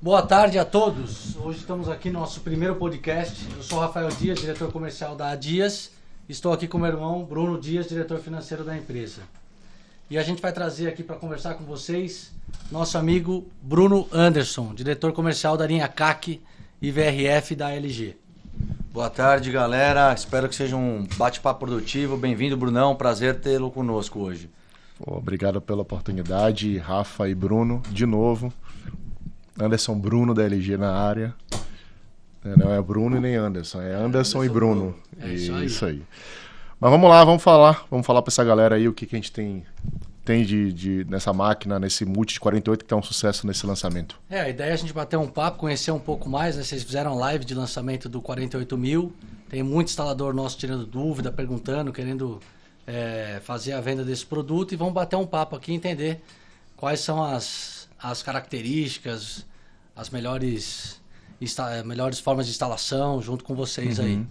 Boa tarde a todos. Hoje estamos aqui no nosso primeiro podcast. Eu sou Rafael Dias, diretor comercial da Dias. Estou aqui com meu irmão Bruno Dias, diretor financeiro da empresa. E a gente vai trazer aqui para conversar com vocês nosso amigo Bruno Anderson, diretor comercial da linha CAC e VRF da LG. Boa tarde, galera. Espero que seja um bate-papo produtivo. Bem-vindo, Brunão. Prazer tê-lo conosco hoje. Obrigado pela oportunidade, Rafa e Bruno, de novo. Anderson Bruno da LG na área. É, não é Bruno e nem Anderson, é Anderson, Anderson e Bruno. É isso, aí. isso aí. Mas vamos lá, vamos falar. Vamos falar para essa galera aí o que, que a gente tem tem de, de, nessa máquina, nesse Multi de 48 que está um sucesso nesse lançamento? É, a ideia é a gente bater um papo, conhecer um pouco mais. Né? Vocês fizeram live de lançamento do 48 mil. Tem muito instalador nosso tirando dúvida, perguntando, querendo é, fazer a venda desse produto. E vamos bater um papo aqui e entender quais são as, as características, as melhores, melhores formas de instalação junto com vocês uhum. aí.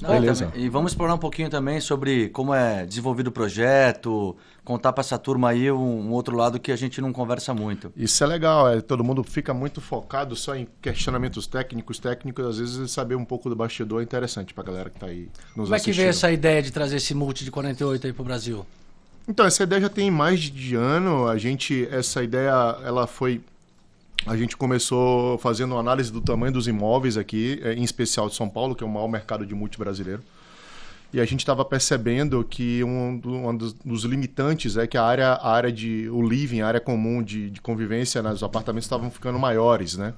Não, Beleza. E vamos explorar um pouquinho também sobre como é desenvolvido o projeto, contar para essa turma aí um, um, outro lado que a gente não conversa muito. Isso é legal, é, todo mundo fica muito focado só em questionamentos técnicos, técnicos, às vezes saber um pouco do bastidor é interessante para a galera que está aí nos Como assistindo. é que veio essa ideia de trazer esse multi de 48 aí para o Brasil? Então, essa ideia já tem mais de ano, a gente, essa ideia, ela foi a gente começou fazendo análise do tamanho dos imóveis aqui, é, em especial de São Paulo, que é o maior mercado de multi brasileiro. E a gente estava percebendo que um, um, dos limitantes é que a área, a área de o living, a área comum de, de convivência nos apartamentos estavam ficando maiores, né?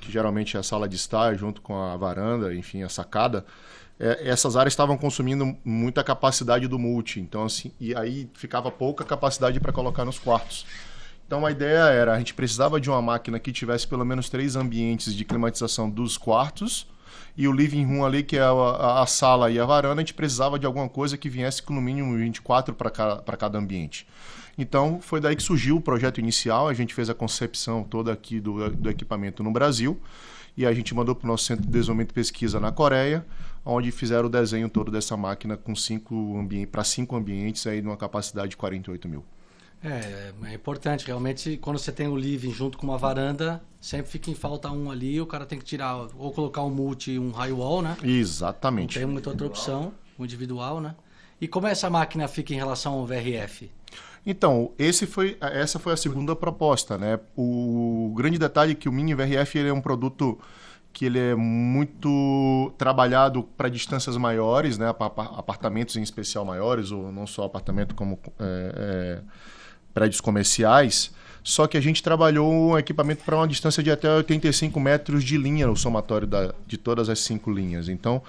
Que geralmente é a sala de estar junto com a varanda, enfim, a sacada. É, essas áreas estavam consumindo muita capacidade do multi, então assim, e aí ficava pouca capacidade para colocar nos quartos. Então a ideia era, a gente precisava de uma máquina que tivesse pelo menos três ambientes de climatização dos quartos e o living room ali, que é a, a, sala e a varanda, a gente precisava de alguma coisa que viesse com no mínimo 24 para cada, cada ambiente. Então foi daí que surgiu o projeto inicial, a gente fez a concepção toda aqui do, do equipamento no Brasil e a gente mandou para o nosso centro de desenvolvimento e pesquisa na Coreia, onde fizeram o desenho todo dessa máquina com cinco ambientes para cinco ambientes aí numa capacidade de 48 mil. É, é importante. Realmente, quando você tem o living junto com uma varanda, sempre fica em falta um ali. O cara tem que tirar ou colocar um multi, um high wall, né? Exatamente. Não tem muita outra opção, o individual, né? E como essa máquina fica em relação ao VRF? Então, esse foi, essa foi a segunda proposta, né? O grande detalhe é que o Mini VRF ele é um produto que ele é muito trabalhado para distâncias maiores, né? Apartamentos em especial maiores, ou não só apartamento como é, é, prédios comerciais, só que a gente trabalhou um equipamento para uma distância de até 85 metros de linha no somatório da, de todas as cinco linhas. Então,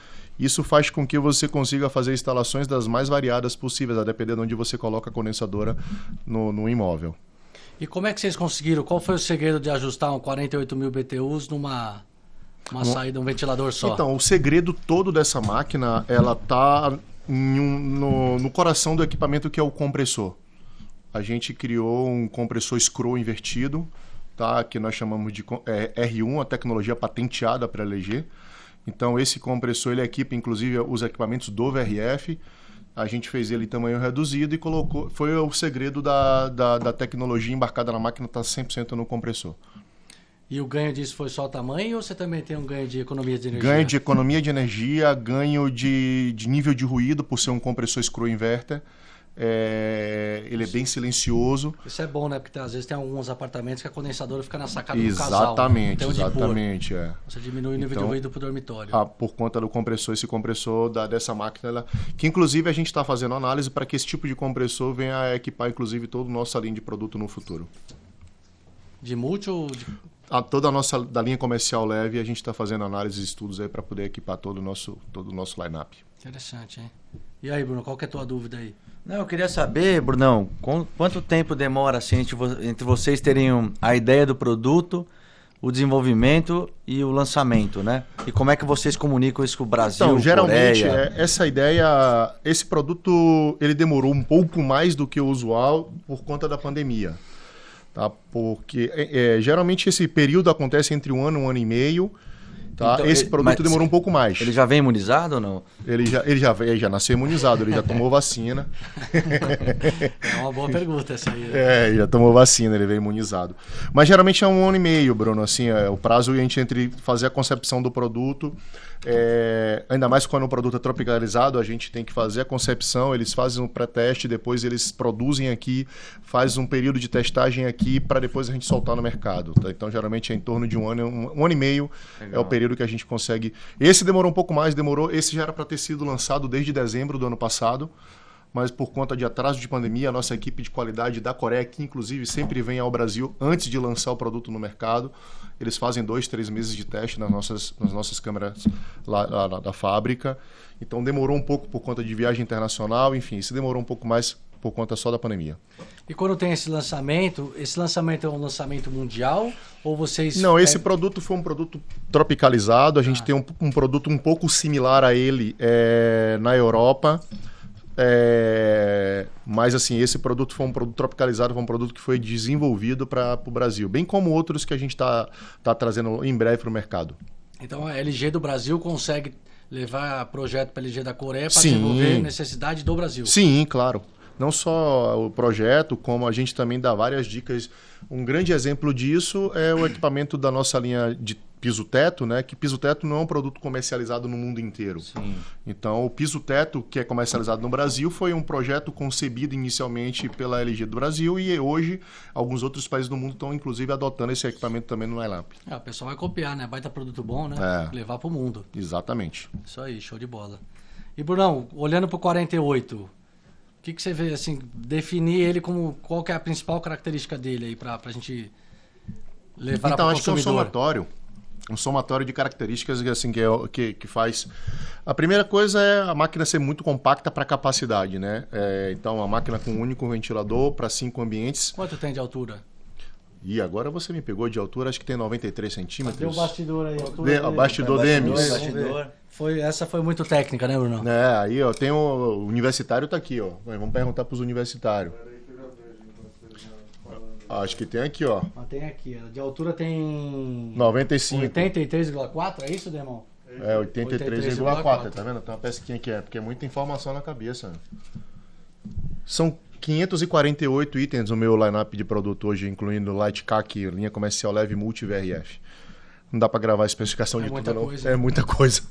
isso faz com que você consiga fazer instalações das mais variadas possíveis, a depender de onde você coloca a condensadora no, no imóvel. E como é que vocês conseguiram? Qual foi o segredo de ajustar um 48 mil BTUs numa uma saída, um ventilador só? Então, o segredo todo dessa máquina, ela tá um, no, no coração do equipamento que é o compressor a gente criou um compressor scroll invertido, tá? que nós chamamos de é, R1, a tecnologia patenteada para LG. Então, esse compressor ele equipa, inclusive, os equipamentos do VRF. A gente fez ele em tamanho reduzido e colocou. Foi o segredo da, da, da tecnologia embarcada na máquina, está 100% no compressor. E o ganho disso foi só o tamanho ou você também tem um ganho de economia de energia? Ganho de economia de energia, ganho de, de nível de ruído por ser um compressor screw inverter. É, ele é bem silencioso. Isso é bom, né? Porque às vezes tem alguns apartamentos que a condensadora fica na sacada exatamente, do casal. Exatamente, é. Você diminui o nível então, de ruído para o dormitório. Ah, por conta do compressor, esse compressor da, dessa máquina, ela, que inclusive a gente está fazendo análise para que esse tipo de compressor venha a equipar, inclusive, todo o nosso linha de produto no futuro. De multi ou de... A, toda a nossa da linha comercial leve, a gente está fazendo análise e estudos aí para poder equipar todo o nosso, todo o nosso line-up. Interessante, hein? E aí, Bruno, qual que é a tua dúvida aí? Não, eu queria saber, Brunão, quanto tempo demora assim, entre vocês terem a ideia do produto, o desenvolvimento e o lançamento, né? E como é que vocês comunicam isso com o Brasil, Então, geralmente? É, essa ideia, esse produto, ele demorou um pouco mais do que o usual por conta da pandemia. Tá? Porque é, é, geralmente esse período acontece entre um ano e um ano e meio Tá? Então, Esse ele- produto demorou um pouco mais. Ele já vem imunizado ou não? Ele já, ele já, ele já nasceu imunizado, ele já tomou vacina. É uma boa pergunta essa aí. né? É, ele já tomou vacina, ele veio imunizado. Mas geralmente é um ano e meio, Bruno. Assim, é o prazo a gente entre fazer a concepção do produto. é, ainda mais quando o produto é tropicalizado, a gente tem que fazer a concepção, eles fazem um pré-teste, depois eles produzem aqui, faz um período de testagem aqui para depois a gente soltar no mercado. tá? Então, geralmente é em torno de um ano, um, um ano e meio é Legal. o período que a gente consegue. Esse demorou um pouco mais, demorou. Esse já era para ter sido lançado desde dezembro do ano passado mas por conta de atraso de pandemia, a nossa equipe de qualidade da Coreia, que inclusive sempre vem ao Brasil antes de lançar o produto no mercado, eles fazem dois, três meses de teste nas nossas, nas nossas câmeras lá, lá- lá da fábrica. Então demorou um pouco por conta de viagem internacional, enfim, isso demorou um pouco mais por conta só da pandemia. E quando tem esse lançamento, esse lançamento é um lançamento mundial ou vocês Não, esse produto foi um produto tropicalizado. A gente tem um, um produto um pouco similar a ele é, na Europa. É, mas assim, esse produto foi um produto tropicalizado, foi um produto que foi desenvolvido para o Brasil, bem como outros que a gente está tá trazendo em breve para o mercado. Então a LG do Brasil consegue levar projeto para a LG da Coreia para desenvolver necessidade do Brasil. Sim, claro. Não só o projeto, como a gente também dá várias dicas. Um grande exemplo disso é o equipamento da nossa linha de piso-teto, né? Que piso-teto não é um produto comercializado no mundo inteiro. Sim. Então, o piso-teto, que é comercializado no Brasil, foi um projeto concebido inicialmente pela LG do Brasil e hoje alguns outros países do mundo estão, inclusive, adotando esse equipamento também no Lineup. Ah, o pessoal vai copiar, né? Baita produto bom, né? É. Levar para o mundo. Exatamente. Isso aí, show de bola. E Brunão, olhando para o 48, o que, que você vê, assim, definir ele como qual que é a principal característica dele aí para a gente levar então, para o acho que é um consumidor? somatório. Um somatório de características assim, que, é, o- que, que faz. A primeira coisa é a máquina ser muito compacta para capacidade, né? É, então, a máquina com um único ventilador para cinco ambientes. Quanto tem de altura? E agora você me pegou de altura, acho que tem 93 Deu o centímetros. bastidor aí, a altura Vê, dele. bastidor É, Demis. bastidor. Foi, essa foi muito técnica, né, Brunão? É, aí, ó, tem o, o universitário tá aqui, ó. Vamos perguntar pros universitários. Acho que tem aqui, ó. Ah, tem aqui, de altura tem 95. 83,4, é isso, Demão? É, 83,4, 83,4. tá vendo? Tem uma pesquinha aqui, é porque é muita informação na cabeça. São 548 itens no meu lineup de produto hoje, incluindo Light CAC, linha comercial leve multi VRF. Não dá pra gravar a especificação É de tudo, não. coisa. É muita coisa.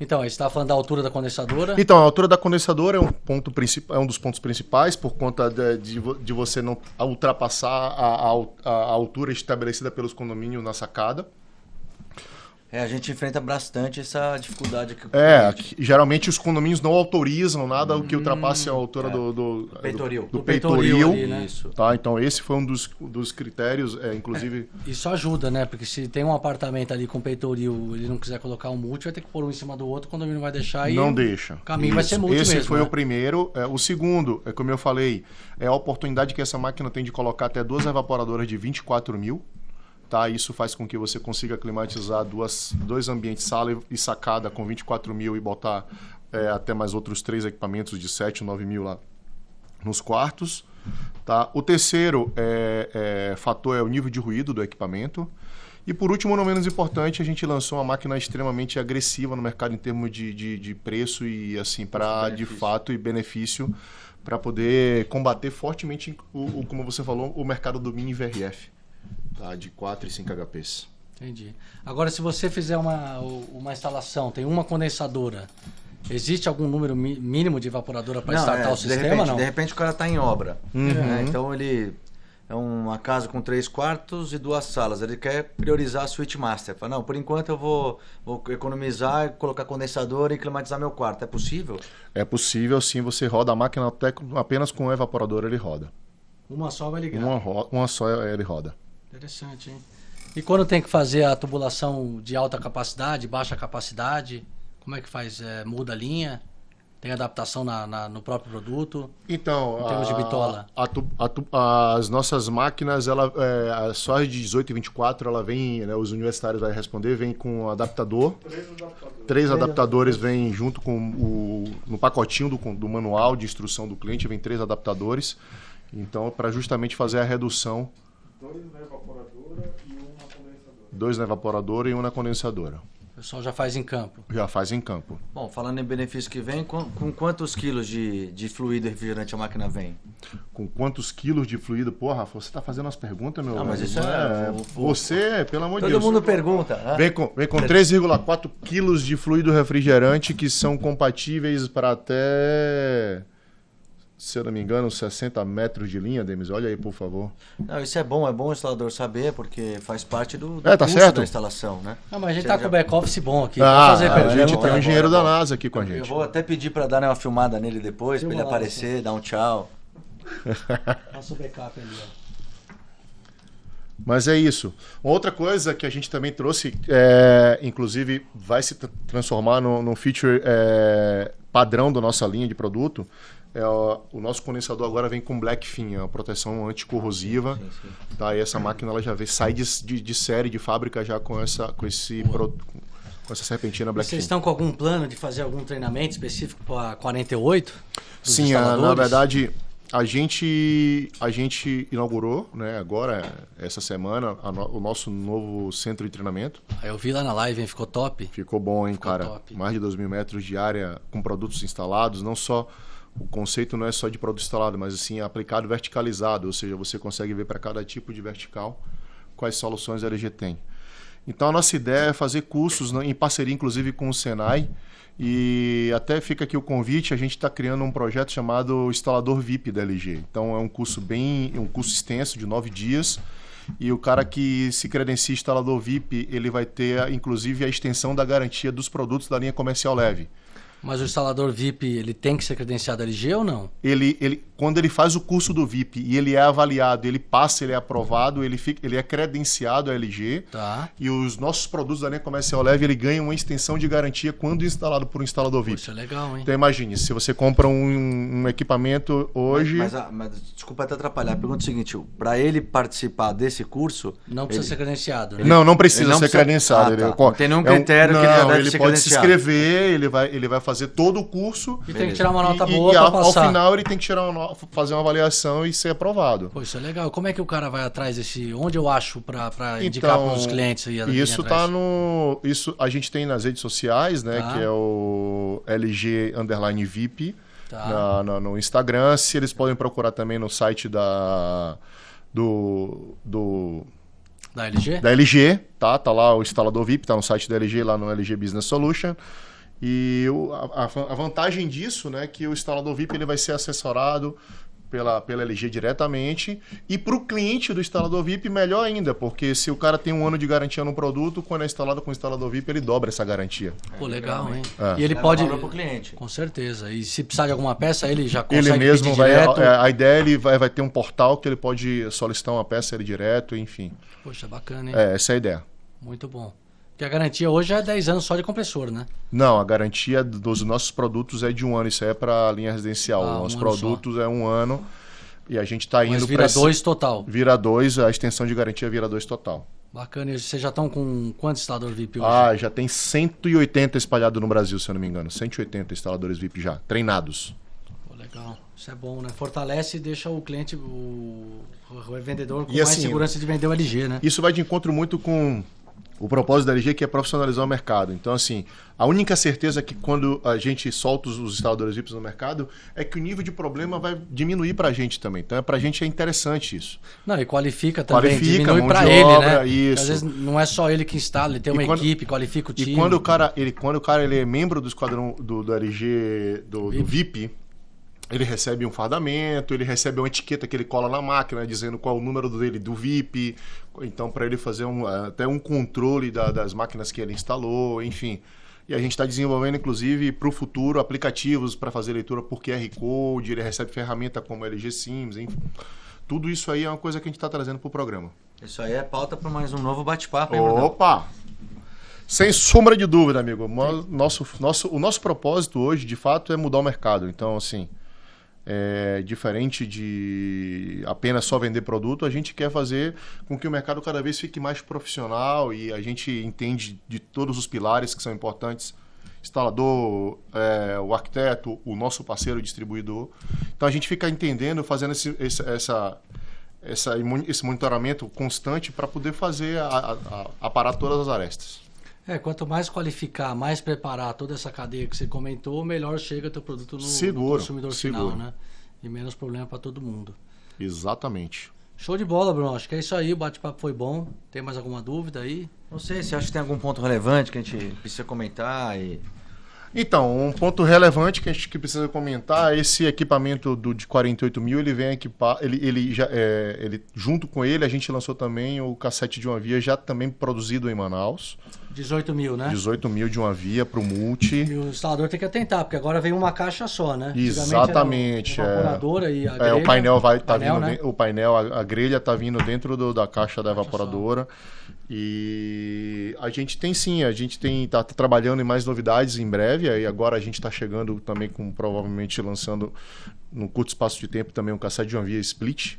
Então, aí você estava falando da altura da condensadora. Então, a altura da condensadora é um, ponto é um dos pontos principais, por conta de, de, de você não ultrapassar a, a a altura estabelecida pelos condomínios na sacada. É, a gente enfrenta bastante essa dificuldade aqui. o É, que geralmente os condomínios não autorizam nada que ultrapasse a altura é. do, do, peitoril. do, do Do peitoril peitoril. ali, né? Isso. Tá, então esse foi um dos, dos critérios, é, inclusive. Isso ajuda, né? Porque se tem um apartamento ali com peitoril, ele não quiser colocar um multi, vai ter que pôr um em cima do outro, ele não vai deixar aí. não deixa. caminho vai ser multi Esse mesmo, foi né? o primeiro. É, o segundo, é como eu falei, é a oportunidade que essa máquina tem de colocar até duas evaporadoras de 24 mil. Tá? Isso faz com que você consiga climatizar duas, dois ambientes, sala e sacada, com 24 mil e botar é, até mais outros três equipamentos de 7, 9 mil lá nos quartos. Tá? O terceiro é, é, fator é o nível de ruído do equipamento. E por último, não menos importante, a gente lançou uma máquina extremamente agressiva no mercado em termos de, de, de preço e assim para de fato e benefício para poder combater fortemente o, o- como você falou, o mercado do mini VRF, tá? De 4 e 5 HPs. Entendi. Agora, se você fizer uma, uma instalação, tem uma condensadora, existe algum número mínimo de evaporadora para Não, startar é, o de sistema, repente, não? De repente o cara está em obra. Uhum. né? Então ele é uma casa com três quartos e duas salas. Ele quer priorizar a suíte master. Fala, não, por enquanto eu vou, vou economizar, colocar condensador e climatizar meu quarto. É possível? É possível sim, você roda a máquina até apenas com um evaporador ele roda. Uma só vai ligar. Uma, uma só ele roda. Interessante, hein? E quando tem que fazer a tubulação de alta capacidade, baixa capacidade, como é que faz? É, muda a linha? Tem adaptação na, na- no próprio produto? Então, Em termos de a- bitola. a a as nossas máquinas, ela, é, a- só de 18 e 24, ela vem, né, os universitários vão responder, vem com adaptador. Três adaptadores vêm junto com o no pacotinho do, do manual de instrução do cliente, vem três adaptadores. Então, para justamente fazer a redução. Dois na evaporadora e uma condensadora. dois na evaporadora e um na condensadora. O pessoal já faz em campo. Já faz em campo. Bom, falando em benefício que vem, com, com quantos quilos de, de fluido refrigerante a máquina vem? Com quantos quilos de fluido? Porra, Rafa, você tá fazendo umas perguntas, meu Não, mas velho. isso é- o- Você, pelo amor de Todo Deus. mundo pergunta. né? Vem com, vem com 3,4 quilos de fluido refrigerante que são compatíveis para até, se eu não me engano, 60 metros de linha, Demis. Olha aí, por favor. Não, isso é bom, é bom o instalador saber, porque faz parte do, do É, tá custo certo. da instalação, né? Não, mas a gente Você tá já- com o back-office bom aqui. Ah, fazer a gente bom, tem um engenheiro é da. NASA aqui com a Eu gente. vou até pedir pra dar né, uma filmada nele depois, pra Filma ele lá, aparecer, dar um tchau. Nosso backup ali, ó. Mas é isso. Outra coisa que a gente também trouxe, é, inclusive vai se tra- transformar num, num feature é, padrão da nossa linha de produto, é o, nosso condensador agora vem com Black Fin, é uma proteção anticorrosiva. Sim, sim. Tá, e essa máquina ela já vem, sai de, de, de série de fábrica já com essa, com esse pro- com essa serpentina Black Vocês Fin. estão com algum plano de fazer algum treinamento específico para 48? dos Sim, a- na verdade a gente a gente inaugurou, né, agora essa semana no- o nosso novo centro de treinamento. Aí Eu vi lá na live, hein? ficou top. Ficou bom, hein, Ficou cara? top. Mais de 2 mil metros de área com produtos instalados. Não só. O conceito não é só de produto instalado, mas assim, aplicado verticalizado. Ou seja, você consegue ver para cada tipo de vertical quais soluções a LG tem. Então a nossa ideia é fazer cursos né, em parceria, inclusive, com o Senai. E até fica aqui o convite, a gente está criando um projeto chamado Instalador VIP da LG. Então é um curso bem, um curso extenso de nove dias. E o cara que se credencia instalador VIP, ele vai ter, inclusive, a extensão da garantia dos produtos da linha comercial leve. Mas o instalador VIP, ele tem que ser credenciado LG ou não? Ele, ele, quando ele faz o curso do VIP e ele é avaliado, ele passa, ele é aprovado, ele, fica, ele é credenciado a LG. Tá. E os nossos produtos da linha comercial leve, ele ganha uma extensão de garantia quando instalado por um instalador VIP. Isso é legal, hein? Então imagine, se você compra um, um equipamento hoje. Mas, mas, mas desculpa até atrapalhar. A pergunta é o seguinte: para ele participar desse curso. Não precisa ele- ser credenciado, né? Não, não precisa ele não ser precisa- credenciado. Ah, ele tá. co- Não tem nenhum é um- critério que ele não, deve ele ser pode se credenciado. inscrever, ele vai, ele vai fazer todo o curso. E tem que tirar uma nota e, boa e para ao, final ele tem que tirar uma, no- fazer uma avaliação e ser aprovado. Pô, isso é legal. Como é que o cara vai atrás desse. Onde eu acho para indicar Então, para os clientes aí? a linha Isso tá no. Isso a gente tem nas redes sociais, né? Tá. Que é o LG Underline VIP Tá. na- na- no Instagram. Se eles podem procurar também no site da. Do, do, Da LG? da LG, tá? Tá lá o instalador VIP, tá no site da LG, lá no LG Business Solution. E o- a, a- vantagem disso, né, é que o instalador VIP ele vai ser assessorado pela, pela LG diretamente. E para o cliente do instalador VIP, melhor ainda, porque se o cara tem um ano de garantia no produto, quando é instalado com o instalador VIP, ele dobra essa garantia. Pô, legal, hein? É. E ele Leva pode. valor pro cliente. Com certeza. E se precisar de alguma peça, ele já consegue Ele mesmo pedir vai. direto. A, a ideia ele vai, vai ter um portal que ele pode solicitar uma peça ele direto, enfim. Poxa, bacana, hein? É, essa é a ideia. Muito bom. Porque a garantia hoje é 10 anos só de compressor, né? Não, a garantia dos nossos produtos é de um ano. Isso aí é para a linha residencial. Ah, um Os ano produtos é um ano. E a gente está indo para vira dois total. Vira dois, a extensão de garantia vira dois total. Bacana. E vocês já estão com quantos instalador VIP hoje? Ah, já tem 180 espalhado no Brasil, se eu não me engano. 180 instaladores VIP já, treinados. Pô, legal. Isso é bom, né? Fortalece e deixa o cliente, o, o vendedor com E mais assim, segurança de vender o LG, né? Isso vai de encontro muito com o propósito da LG, que é profissionalizar o mercado. Então, assim, a única certeza que quando a gente solta os- instaladores VIPs no mercado é que o nível de problema vai diminuir para a gente também. Então, é para a gente é interessante isso. Não, e qualifica também, Qualifica, diminui para ele, obra, né? isso. Às vezes não é só ele que instala, ele tem uma quando- equipe, qualifica o time. E quando o cara, ele, quando o cara ele é membro do esquadrão do, do LG, do, do VIP, ele recebe um fardamento, ele recebe uma etiqueta que ele cola na máquina dizendo qual o número dele do VIP. Então, para ele fazer um, até um controle da- das máquinas que ele instalou, enfim. E a gente está desenvolvendo, inclusive, para o futuro, aplicativos para fazer leitura por QR Code, ele recebe ferramenta como LG Sims, enfim. Tudo isso aí é uma coisa que a gente está trazendo para o programa. Isso aí é pauta para mais um novo bate-papo, hein? Opa! Sem sombra de dúvida, amigo. Nosso, nosso, o nosso propósito hoje, de fato, é mudar o mercado. Então, assim, é, diferente de apenas só vender produto, a gente quer fazer com que o mercado cada vez fique mais profissional e a gente entende de todos os pilares que são importantes. Instalador, é, o arquiteto, o nosso parceiro distribuidor. Então a gente fica entendendo, fazendo esse- esse- essa, essa, esse monitoramento constante para poder fazer a, a, a, aparar todas as arestas. É, quanto mais qualificar, mais preparar toda essa cadeia que você comentou, melhor chega teu produto no, seguro, no consumidor seguro. final, né? E menos problema para todo mundo. Exatamente. Show de bola, Bruno. Acho que é isso aí. O bate-papo foi bom. Tem mais alguma dúvida aí? Não sei, se acha que tem algum ponto relevante que a gente precisa comentar e... Então, um ponto relevante que a gente precisa comentar, esse equipamento do, de 48 mil, ele vem equipar, ele, ele já, é, ele, junto com ele, a gente lançou também o cassete de uma via, já também produzido em Manaus. 18 mil, né? 18 mil de uma via para o multi. E o instalador tem que atentar, porque agora vem uma caixa só, né? Exatamente. A evaporadora é. e a é, grelha. o painel vai tá painel, vindo, né? o painel, a, a grelha está vindo dentro do, da caixa da Caixa evaporadora. E a gente tem sim, a gente tem tá, tá trabalhando em mais novidades em breve. Aí agora a gente está chegando também com provavelmente lançando num curto espaço de tempo também um cassete de uma via split,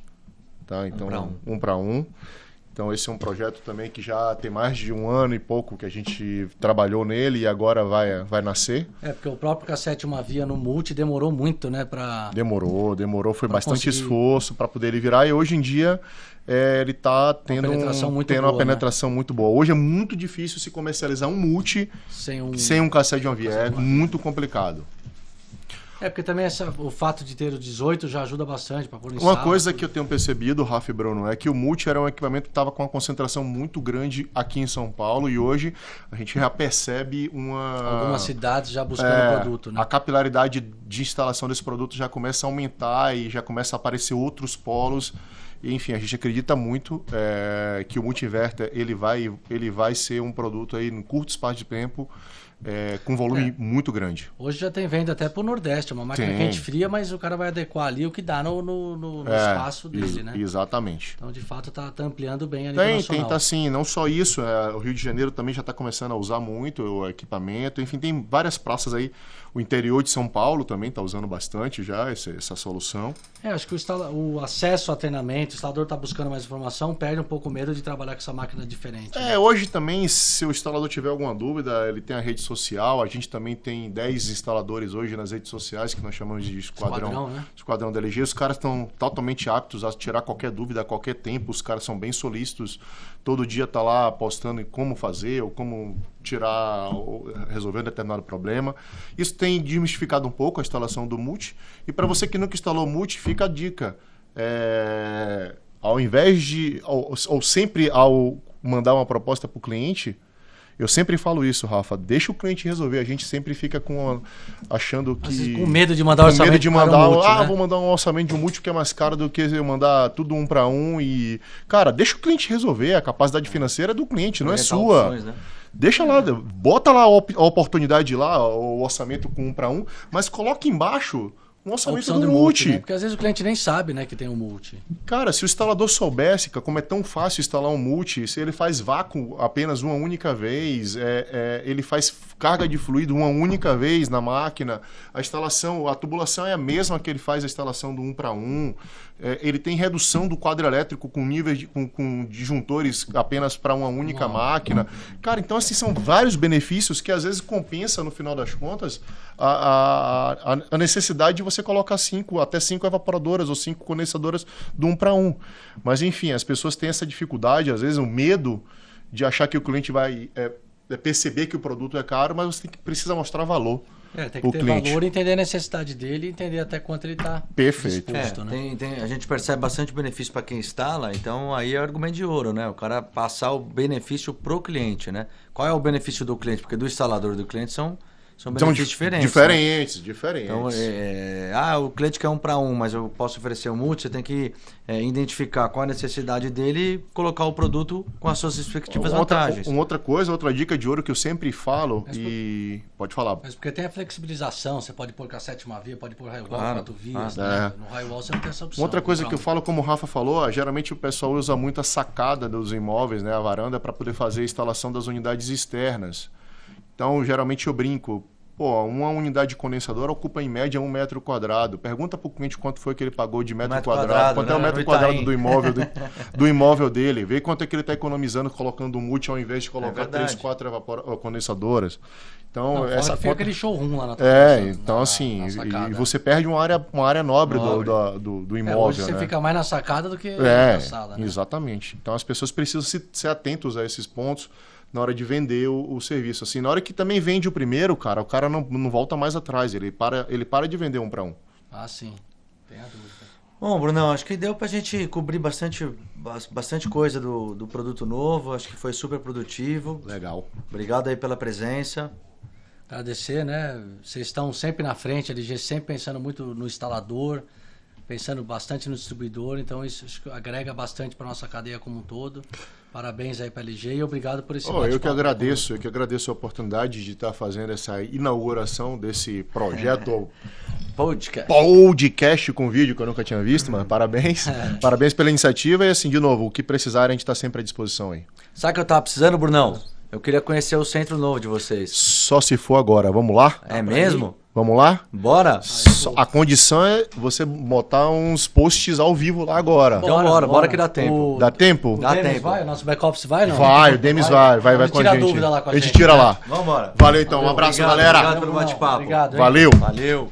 tá? Então um. um para um. Então esse é um projeto também que já tem mais de um ano e pouco que a gente trabalhou nele e agora vai vai nascer. É, porque o próprio cassete uma via no multi demorou muito, né? Pra... Demorou, demorou, foi bastante conseguir- esforço para poder ele virar e hoje em dia é, ele está tendo, penetração um, muito tendo boa, uma penetração muito boa. Hoje é muito difícil se comercializar um multi Sem um... sem um cassete de uma via, é uma muito complicado. É, porque também essa, o fato de ter o 18 já ajuda bastante para pôr em Uma sala, coisa que eu tenho percebido, Rafa e Bruno, é que o multi era um equipamento que estava com uma concentração muito grande aqui em São Paulo e hoje a gente já percebe uma Algumas cidades já buscando É, o produto, né? A capilaridade de instalação desse produto já começa a aumentar e já começa a aparecer outros polos. Enfim, a gente acredita muito é, que o multiverter ele vai, ele vai ser um produto aí, em curto espaço de tempo, é, com volume muito grande. Hoje já tem venda até pro Nordeste, é uma máquina Tem. quente fria, mas o cara vai adequar ali o que dá no, no, no- no É, espaço dele, ex- né? Exatamente. Então, de fato, tá, tá ampliando bem a nível Tem, nacional. tem, tá sim. Não só isso, é, o Rio de Janeiro também já está começando a usar muito o equipamento. Enfim, tem várias praças aí. O interior de São Paulo também está usando bastante já essa, essa solução. É, acho que o, instala- o acesso a treinamento, o instalador tá buscando mais informação, perde um pouco o medo de trabalhar com essa máquina diferente. né? É, hoje também, se o instalador tiver alguma dúvida, ele tem a rede social. A gente também tem 10 instaladores hoje nas redes sociais, que nós chamamos de esquadrão, Esquadrão, né? esquadrão da LG. Os caras estão totalmente aptos a tirar qualquer dúvida a qualquer tempo. Os caras são bem solícitos. Todo dia tá lá postando em como fazer ou como tirar ou resolver um determinado problema. Isso tem desmistificado um pouco a instalação do multi. E para você que nunca instalou multi, fica a dica. É, ao invés de ou, ou sempre ao mandar uma proposta para o cliente, eu sempre falo isso, Rafa. Deixa o cliente resolver. A gente sempre fica com a- achando Às vezes que com medo de mandar o com orçamento medo de mandar, multi, ah, né? vou mandar um orçamento de um multi que é mais caro do que eu mandar tudo um para um e cara, deixa o cliente resolver. A capacidade financeira é do cliente, não é sua. opções, né? Deixa lá, bota lá a oportunidade lá, o orçamento com um para um, mas coloca embaixo A orçamento opção do de multi. né? Porque às vezes o cliente nem sabe, né, que tem um multi. Cara, se o instalador soubesse como é tão fácil instalar um multi, se ele faz vácuo apenas uma única vez, é, é, ele faz carga de fluido uma única vez na máquina, a instalação, a tubulação é a mesma que ele faz a instalação do 1 para 1, é, ele tem redução do quadro elétrico com níveis de, com, com disjuntores apenas para uma única Uau. máquina. Cara, então assim, são vários benefícios que às vezes compensa no final das contas a, a, a- necessidade de você colocar cinco, até cinco evaporadoras ou cinco condensadoras do um para um. Mas enfim, as pessoas têm essa dificuldade, às vezes o medo de achar que o cliente vai é, é perceber que o produto é caro, mas você tem que, precisa mostrar valor. É, tem que O ter cliente. valor, entender a necessidade dele e entender até quanto ele está Perfeito. É, disposto, né? tem, tem- a gente percebe bastante benefício para quem instala, então aí é argumento de ouro, né? O cara passar o benefício pro cliente, né? Qual é o benefício do cliente? Porque do instalador e do cliente são, são benefícios dif- diferentes. né? Diferentes, diferentes. Então, é, ah, o cliente quer um para um, mas eu posso oferecer um multi, você tem que é, identificar qual a necessidade dele e colocar o produto com as suas respectivas Uma outra, vantagens. uma outra coisa, outra dica de ouro que eu sempre falo Mas e pode falar. Mas porque tem a flexibilização, você pode pôr cassete uma via, pode pôr raio Claro, quatro vias. claro. né? No raio você não tem essa opção. Uma outra coisa Comprar que eu falo, como o Rafa falou, ah, geralmente o pessoal usa muito a sacada dos imóveis, né, a varanda, para poder fazer a instalação das unidades externas. Então, geralmente eu brinco, Pô, uma unidade condensadora ocupa em média um metro quadrado. Pergunta pro cliente quanto foi que ele pagou de metro, metro quadrado, quadrado, quanto né? é o metro No quadrado do imóvel, do, do imóvel dele. Vê quanto é que ele está economizando colocando um multi ao invés de colocar É três, quatro condensadoras. Então, Não, essa fica conta... aquele showroom lá na tua É, casa, então na- assim, na e- e você perde uma área, uma área nobre, do- Nobre. da- do, do É, imóvel, hoje você né? fica mais na sacada do que É, na sala, né? exatamente. Então as pessoas precisam se, ser atentos a esses pontos na hora de vender o, o serviço. Assim, na hora que também vende o primeiro, cara, o cara não, não volta mais atrás. Ele para, ele para de vender um para um. Ah, sim. Tem a dúvida. Bom, Brunão, acho que deu pra gente cobrir bastante, bas- bastante coisa do, do produto novo. Acho que foi super produtivo. Legal. Obrigado aí pela presença. Agradecer, né? Vocês estão sempre na frente, a LG sempre pensando muito no instalador, pensando bastante no distribuidor, então isso agrega bastante para nossa cadeia como um todo. Parabéns aí para a LG e obrigado por esse Oh, eu que agradeço, eu que agradeço a oportunidade de estar fazendo essa inauguração desse projeto Podcast. podcast com vídeo que eu nunca tinha visto, mano. Parabéns. Parabéns pela iniciativa e assim, de novo, o que precisarem, a gente está sempre à disposição aí. Sabe o que eu tava precisando, Brunão? Eu queria conhecer o centro novo de vocês. Só se for agora. Vamos lá? É mesmo? Vamos lá? Bora? A condição é você botar uns posts ao vivo lá agora. Então bora, bora que dá tempo. O, Dá tempo? o Dá Demis tempo. vai? O nosso back-office vai, não? Vai, o Demis vai, vai, vai Vamos com a gente. dúvida lá com a a gente gente, tira né? lá. Vambora. Valeu então, um Valeu, abraço, obrigado, galera. obrigado pelo bate-papo. Obrigado. hein? Valeu. Valeu.